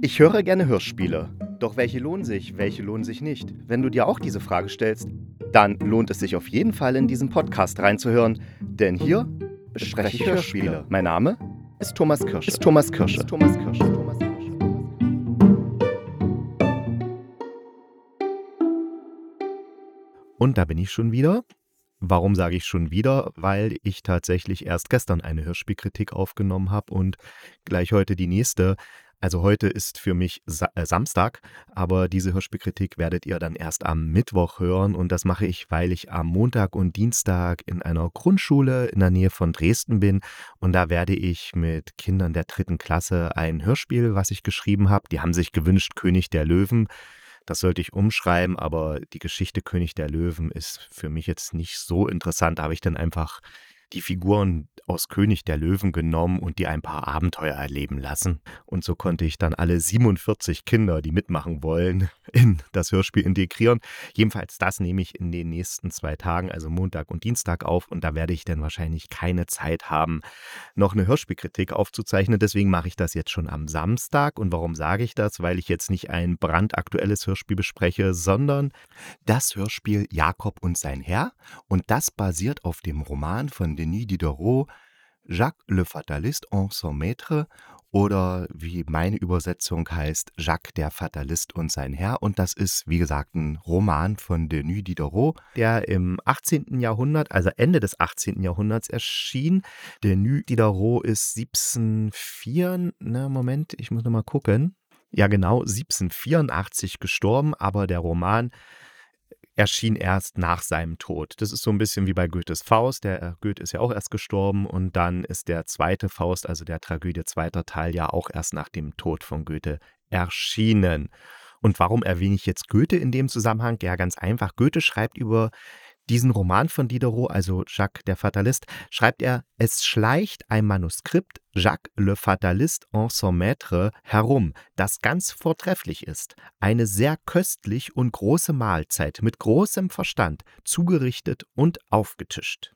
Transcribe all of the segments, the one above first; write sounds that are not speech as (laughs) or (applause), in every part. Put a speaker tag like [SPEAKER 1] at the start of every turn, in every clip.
[SPEAKER 1] Ich höre gerne Hörspiele. Doch welche lohnen sich, welche lohnen sich nicht? Wenn du dir auch diese Frage stellst, dann lohnt es sich auf jeden Fall in diesen Podcast reinzuhören, denn hier bespreche ich Hörspiele. Mein Name ist Thomas Kirsche. Ist Thomas Kirsche. Ist Thomas Kirsche. Thomas Kirsche. Und da bin ich schon wieder. Warum sage ich schon wieder? Weil ich tatsächlich erst gestern eine Hörspielkritik aufgenommen habe und gleich heute die nächste. Also heute ist für mich Sa äh, Samstag, aber diese Hörspielkritik werdet ihr dann erst am Mittwoch hören und das mache ich, weil ich am Montag und Dienstag in einer Grundschule in der Nähe von Dresden bin und da werde ich mit Kindern der dritten Klasse ein Hörspiel, was ich geschrieben habe. Die haben sich gewünscht König der Löwen. Das sollte ich umschreiben, aber die Geschichte König der Löwen ist für mich jetzt nicht so interessant. Da habe ich dann einfach die Figuren aus König der Löwen genommen und die ein paar Abenteuer erleben lassen. Und so konnte ich dann alle 47 Kinder, die mitmachen wollen, (laughs) in das Hörspiel integrieren. Jedenfalls das nehme ich in den nächsten zwei Tagen, also Montag und Dienstag auf. Und da werde ich dann wahrscheinlich keine Zeit haben, noch eine Hörspielkritik aufzuzeichnen. Deswegen mache ich das jetzt schon am Samstag. Und warum sage ich das? Weil ich jetzt nicht ein brandaktuelles Hörspiel bespreche, sondern das Hörspiel Jakob und sein Herr. Und das basiert auf dem Roman von Denis Diderot, Jacques le Fataliste en son Maître oder wie meine Übersetzung heißt, Jacques der Fatalist und sein Herr. Und das ist, wie gesagt, ein Roman von Denis Diderot, der im 18. Jahrhundert, also Ende des 18. Jahrhunderts erschien. Denis Diderot ist 1704, ne, Moment, ich muss nochmal gucken. Ja, genau, 1784 gestorben, aber der Roman erschien erst nach seinem Tod. Das ist so ein bisschen wie bei Goethes Faust. Der äh, Goethe ist ja auch erst gestorben und dann ist der zweite Faust, also der Tragödie zweiter Teil, ja auch erst nach dem Tod von Goethe erschienen. Und warum erwähne ich jetzt Goethe in dem Zusammenhang? Ja, ganz einfach. Goethe schreibt über diesen Roman von Diderot, also Jacques der Fatalist, schreibt er, es schleicht ein Manuskript Jacques le Fataliste en son Maître herum, das ganz vortrefflich ist. Eine sehr köstlich und große Mahlzeit mit großem Verstand, zugerichtet und aufgetischt.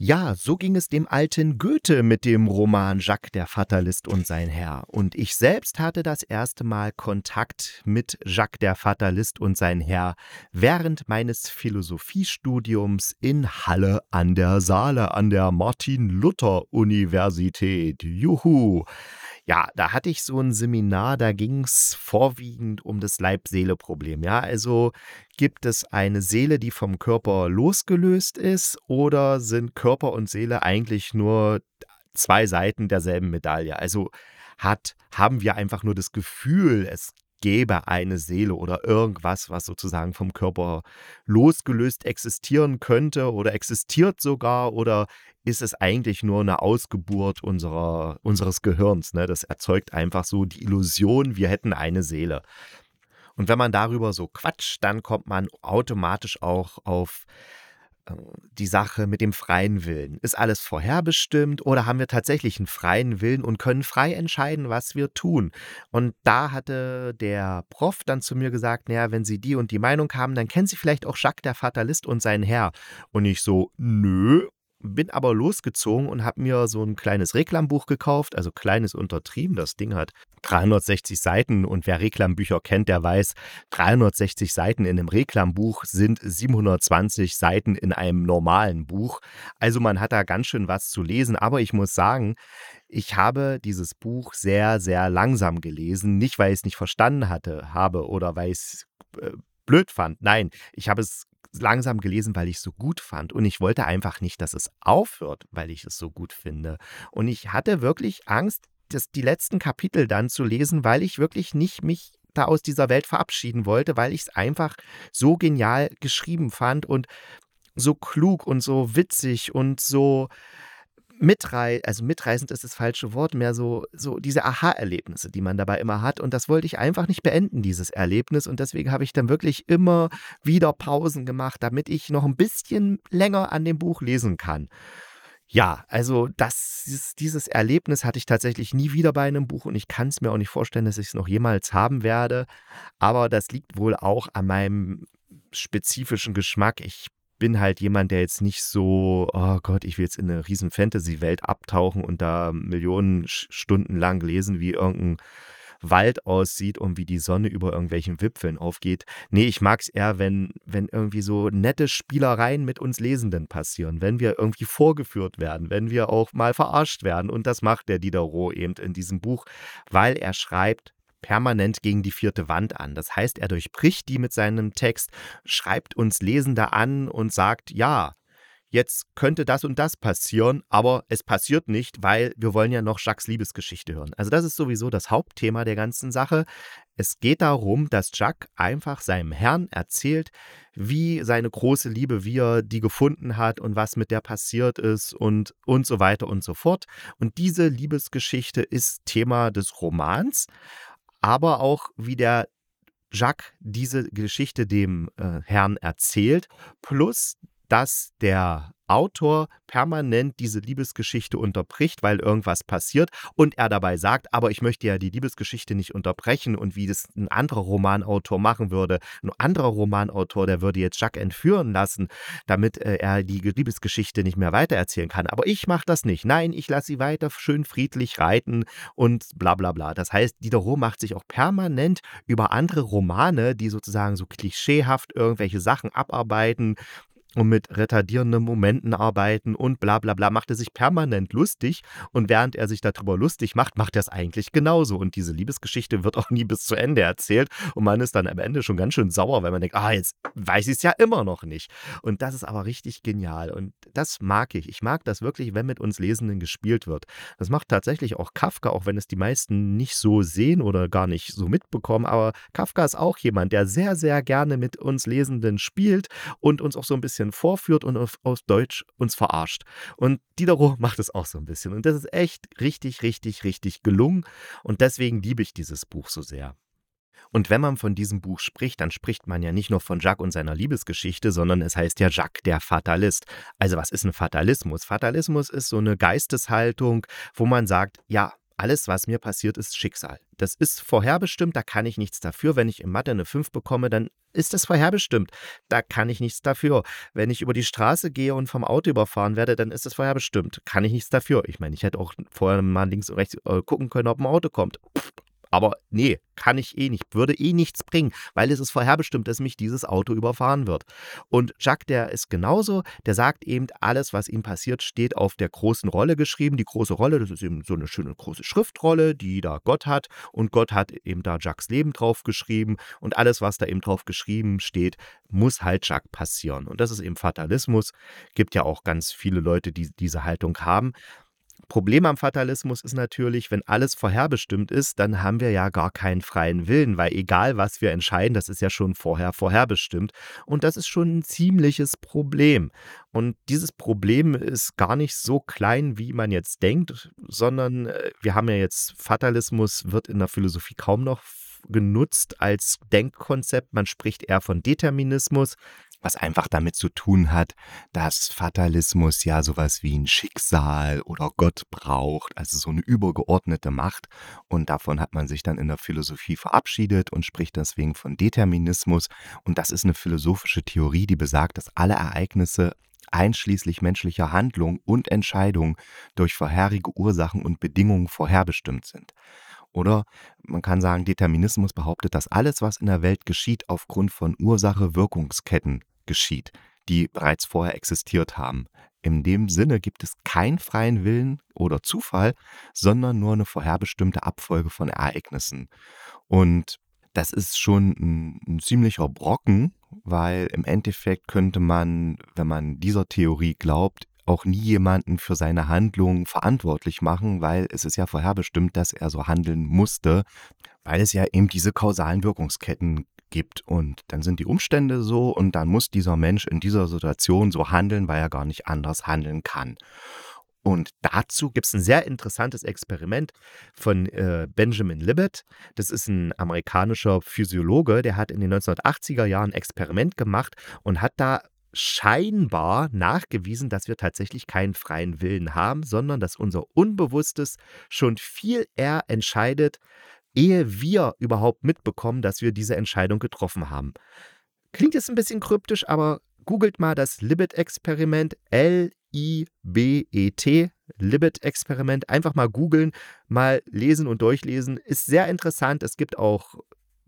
[SPEAKER 1] Ja, so ging es dem alten Goethe mit dem Roman Jacques der Fatalist und sein Herr. Und ich selbst hatte das erste Mal Kontakt mit Jacques der Fatalist und sein Herr während meines Philosophiestudiums in Halle an der Saale an der Martin-Luther-Universität. Juhu! Ja, da hatte ich so ein Seminar, da ging es vorwiegend um das Leib-Seele-Problem. Ja, also gibt es eine Seele, die vom Körper losgelöst ist, oder sind Körper und Seele eigentlich nur zwei Seiten derselben Medaille? Also hat, haben wir einfach nur das Gefühl, es gäbe eine Seele oder irgendwas, was sozusagen vom Körper losgelöst existieren könnte oder existiert sogar oder ist es eigentlich nur eine Ausgeburt unserer, unseres Gehirns. Ne? Das erzeugt einfach so die Illusion, wir hätten eine Seele. Und wenn man darüber so quatscht, dann kommt man automatisch auch auf die Sache mit dem freien Willen. Ist alles vorherbestimmt oder haben wir tatsächlich einen freien Willen und können frei entscheiden, was wir tun? Und da hatte der Prof dann zu mir gesagt, naja, wenn Sie die und die Meinung haben, dann kennen Sie vielleicht auch Jacques der Fatalist und seinen Herr. Und ich so, nö, bin aber losgezogen und habe mir so ein kleines Reklambuch gekauft, also kleines untertrieben. Das Ding hat 360 Seiten und wer Reklambücher kennt, der weiß, 360 Seiten in einem Reklambuch sind 720 Seiten in einem normalen Buch. Also man hat da ganz schön was zu lesen, aber ich muss sagen, ich habe dieses Buch sehr, sehr langsam gelesen. Nicht, weil ich es nicht verstanden hatte, habe oder weil ich es äh, blöd fand. Nein, ich habe es langsam gelesen, weil ich es so gut fand. Und ich wollte einfach nicht, dass es aufhört, weil ich es so gut finde. Und ich hatte wirklich Angst, das, die letzten Kapitel dann zu lesen, weil ich wirklich nicht mich da aus dieser Welt verabschieden wollte, weil ich es einfach so genial geschrieben fand und so klug und so witzig und so mitreißend, also mitreißend ist das falsche Wort, mehr so, so diese Aha-Erlebnisse, die man dabei immer hat. Und das wollte ich einfach nicht beenden, dieses Erlebnis. Und deswegen habe ich dann wirklich immer wieder Pausen gemacht, damit ich noch ein bisschen länger an dem Buch lesen kann. Ja, also das, dieses Erlebnis hatte ich tatsächlich nie wieder bei einem Buch und ich kann es mir auch nicht vorstellen, dass ich es noch jemals haben werde. Aber das liegt wohl auch an meinem spezifischen Geschmack. Ich bin halt jemand, der jetzt nicht so, oh Gott, ich will jetzt in eine riesen Fantasy-Welt abtauchen und da Millionen Stunden lang lesen, wie irgendein Wald aussieht und wie die Sonne über irgendwelchen Wipfeln aufgeht. Nee, ich mag es eher, wenn, wenn irgendwie so nette Spielereien mit uns Lesenden passieren, wenn wir irgendwie vorgeführt werden, wenn wir auch mal verarscht werden. Und das macht der Diderot eben in diesem Buch, weil er schreibt, permanent gegen die vierte Wand an. Das heißt, er durchbricht die mit seinem Text, schreibt uns Lesende an und sagt, ja, jetzt könnte das und das passieren, aber es passiert nicht, weil wir wollen ja noch Jacques Liebesgeschichte hören. Also das ist sowieso das Hauptthema der ganzen Sache. Es geht darum, dass Jacques einfach seinem Herrn erzählt, wie seine große Liebe, wie er die gefunden hat und was mit der passiert ist und, und so weiter und so fort. Und diese Liebesgeschichte ist Thema des Romans, aber auch wie der Jacques diese Geschichte dem äh, Herrn erzählt, plus dass der Autor permanent diese Liebesgeschichte unterbricht, weil irgendwas passiert und er dabei sagt, aber ich möchte ja die Liebesgeschichte nicht unterbrechen und wie das ein anderer Romanautor machen würde. Ein anderer Romanautor, der würde jetzt Jacques entführen lassen, damit äh, er die Liebesgeschichte nicht mehr weitererzählen kann. Aber ich mache das nicht. Nein, ich lasse sie weiter schön friedlich reiten und bla bla bla. Das heißt, Diderot macht sich auch permanent über andere Romane, die sozusagen so klischeehaft irgendwelche Sachen abarbeiten, und mit retardierenden Momenten arbeiten und bla bla bla, macht er sich permanent lustig. Und während er sich darüber lustig macht, macht er es eigentlich genauso. Und diese Liebesgeschichte wird auch nie bis zu Ende erzählt. Und man ist dann am Ende schon ganz schön sauer, weil man denkt, ah, jetzt weiß ich es ja immer noch nicht. Und das ist aber richtig genial. Und das mag ich. Ich mag das wirklich, wenn mit uns Lesenden gespielt wird. Das macht tatsächlich auch Kafka, auch wenn es die meisten nicht so sehen oder gar nicht so mitbekommen, aber Kafka ist auch jemand, der sehr, sehr gerne mit uns Lesenden spielt und uns auch so ein bisschen bisschen vorführt und auf, aus Deutsch uns verarscht. Und Diderot (laughs) macht es auch so ein bisschen. Und das ist echt richtig, richtig, richtig gelungen. Und deswegen liebe ich dieses Buch so sehr. Und wenn man von diesem Buch spricht, dann spricht man ja nicht nur von Jacques und seiner Liebesgeschichte, sondern es heißt ja Jacques der Fatalist. Also was ist ein Fatalismus? Fatalismus ist so eine Geisteshaltung, wo man sagt, ja, alles, was mir passiert, ist Schicksal. Das ist vorherbestimmt, da kann ich nichts dafür. Wenn ich in Mathe eine 5 bekomme, dann ist das vorherbestimmt. Da kann ich nichts dafür. Wenn ich über die Straße gehe und vom Auto überfahren werde, dann ist das vorherbestimmt. Kann ich nichts dafür. Ich meine, ich hätte auch vorher mal links und rechts äh, gucken können, ob ein Auto kommt. Aber nee, kann ich eh nicht, würde eh nichts bringen, weil es ist vorherbestimmt, dass mich dieses Auto überfahren wird. Und Jacques, der ist genauso, der sagt eben, alles, was ihm passiert, steht auf der großen Rolle geschrieben. Die große Rolle, das ist eben so eine schöne große Schriftrolle, die da Gott hat. Und Gott hat eben da Jacques Leben drauf geschrieben. Und alles, was da eben drauf geschrieben steht, muss halt Jacques passieren. Und das ist eben Fatalismus. Gibt ja auch ganz viele Leute, die diese Haltung haben. Problem am Fatalismus ist natürlich, wenn alles vorherbestimmt ist, dann haben wir ja gar keinen freien Willen, weil egal was wir entscheiden, das ist ja schon vorher vorherbestimmt. Und das ist schon ein ziemliches Problem. Und dieses Problem ist gar nicht so klein, wie man jetzt denkt, sondern äh, wir haben ja jetzt Fatalismus, wird in der Philosophie kaum noch genutzt als Denkkonzept. Man spricht eher von Determinismus was einfach damit zu tun hat, dass Fatalismus ja sowas wie ein Schicksal oder Gott braucht, also so eine übergeordnete Macht. Und davon hat man sich dann in der Philosophie verabschiedet und spricht deswegen von Determinismus. Und das ist eine philosophische Theorie, die besagt, dass alle Ereignisse einschließlich menschlicher Handlung und Entscheidung durch vorherige Ursachen und Bedingungen vorherbestimmt sind. Oder man kann sagen, Determinismus behauptet, dass alles, was in der Welt geschieht, aufgrund von Ursache-Wirkungsketten geschieht, die bereits vorher existiert haben. In dem Sinne gibt es keinen freien Willen oder Zufall, sondern nur eine vorherbestimmte Abfolge von Ereignissen. Und das ist schon ein, ein, ziemlicher Brocken, weil im Endeffekt könnte man, wenn man dieser Theorie glaubt, auch nie jemanden für seine Handlungen verantwortlich machen, weil es ist ja vorherbestimmt, dass er so handeln musste, weil es ja eben diese kausalen Wirkungsketten gibt. Und dann sind die Umstände so und dann muss dieser Mensch in dieser Situation so handeln, weil er gar nicht anders handeln kann. Und dazu gibt es ein sehr interessantes Experiment von äh, Benjamin Libet. Das ist ein amerikanischer Physiologe, der hat in den 1980er Jahren ein Experiment gemacht und hat da scheinbar nachgewiesen, dass wir tatsächlich keinen freien Willen haben, sondern dass unser Unbewusstes schon viel eher entscheidet, ehe wir überhaupt mitbekommen, dass wir diese Entscheidung getroffen haben. Klingt jetzt ein bisschen kryptisch, aber googelt mal das Libet-Experiment, L-I-B-E-T, Libet-Experiment. Einfach mal googeln, mal lesen und durchlesen. Ist sehr interessant. Es gibt auch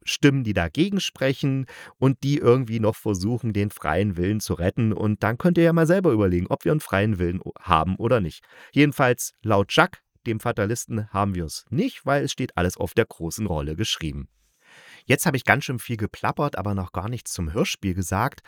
[SPEAKER 1] Stimmen, die dagegen sprechen und die irgendwie noch versuchen, den freien Willen zu retten. Und dann könnt ihr ja mal selber überlegen, ob wir einen freien Willen haben oder nicht. Jedenfalls laut Jacques, dem Fatalisten, haben wir es nicht, weil es steht alles auf der großen Rolle geschrieben. Jetzt habe ich ganz schön viel geplappert, aber noch gar nichts zum Hörspiel gesagt.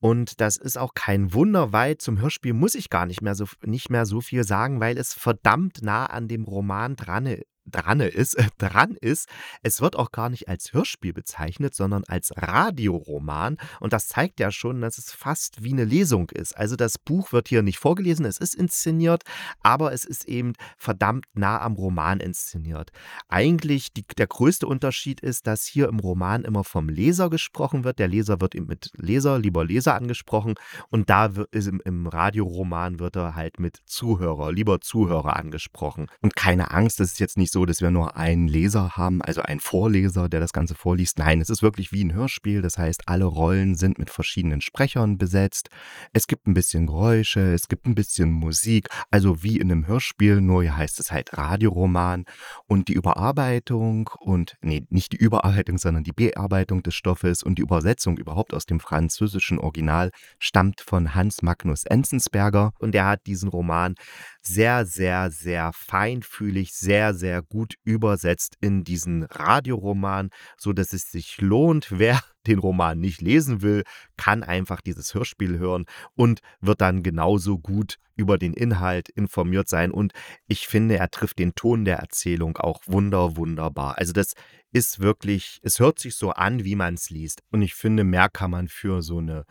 [SPEAKER 1] Und das ist auch kein Wunder, weil zum Hörspiel muss ich gar nicht mehr so, nicht mehr so viel sagen, weil es verdammt nah an dem Roman dran dran ist, äh, (laughs) dran ist. Es wird auch gar nicht als Hörspiel bezeichnet, sondern als Radioroman. Und das zeigt ja schon, dass es fast wie eine Lesung ist. Also das Buch wird hier nicht vorgelesen, es ist inszeniert, aber es ist eben verdammt nah am Roman inszeniert. Eigentlich die, der größte Unterschied ist, dass hier im Roman immer vom Leser gesprochen wird. Der Leser wird eben mit Leser, lieber Leser angesprochen. Und da wird, im, im Radioroman wird er halt mit Zuhörer, lieber Zuhörer angesprochen. Und keine Angst, das ist jetzt nicht so, dass wir nur einen Leser haben, also einen Vorleser, der das Ganze vorliest. Nein, es ist wirklich wie ein Hörspiel. Das heißt, alle Rollen sind mit verschiedenen Sprechern besetzt. Es gibt ein bisschen Geräusche, es gibt ein bisschen Musik, also wie in einem Hörspiel, nur hier heißt es halt Radioroman. Und die Überarbeitung und, nee, nicht die Überarbeitung, sondern die Bearbeitung des Stoffes und die Übersetzung überhaupt aus dem französischen Original stammt von Hans Magnus Enzensberger. Und er hat diesen Roman sehr, sehr, sehr feinfühlig, sehr, sehr gut übersetzt in diesen Radioroman, so dass es sich lohnt. (laughs) Wer den Roman nicht lesen will, kann einfach dieses Hörspiel hören und wird dann genauso gut über den Inhalt informiert sein. Und ich finde, er trifft den Ton der Erzählung auch wunder, wunderbar. Also das ist wirklich, es hört sich so an, wie man es liest. Und ich finde, mehr kann man für so eine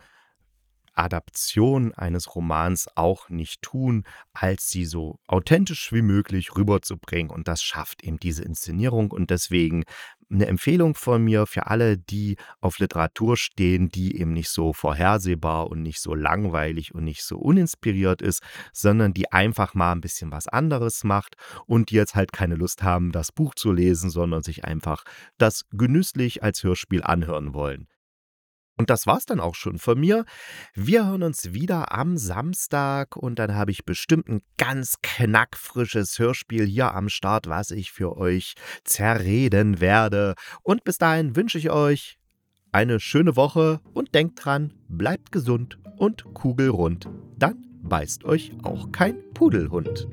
[SPEAKER 1] Adaption eines Romans auch nicht tun, als sie so authentisch wie möglich rüberzubringen. Und das schafft eben diese Inszenierung. Und deswegen eine Empfehlung von mir für alle, die auf Literatur stehen, die eben nicht so vorhersehbar und nicht so langweilig und nicht so uninspiriert ist, sondern die einfach mal ein bisschen was anderes macht und die jetzt halt keine Lust haben, das Buch zu lesen, sondern sich einfach das genüsslich als Hörspiel anhören wollen. Und das war's dann auch schon von mir. Wir hören uns wieder am Samstag und dann habe ich bestimmt ein ganz knackfrisches Hörspiel hier am Start, was ich für euch zerreden werde. Und bis dahin wünsche ich euch eine schöne Woche und denkt dran, bleibt gesund und kugelrund. Dann beißt euch auch kein Pudelhund.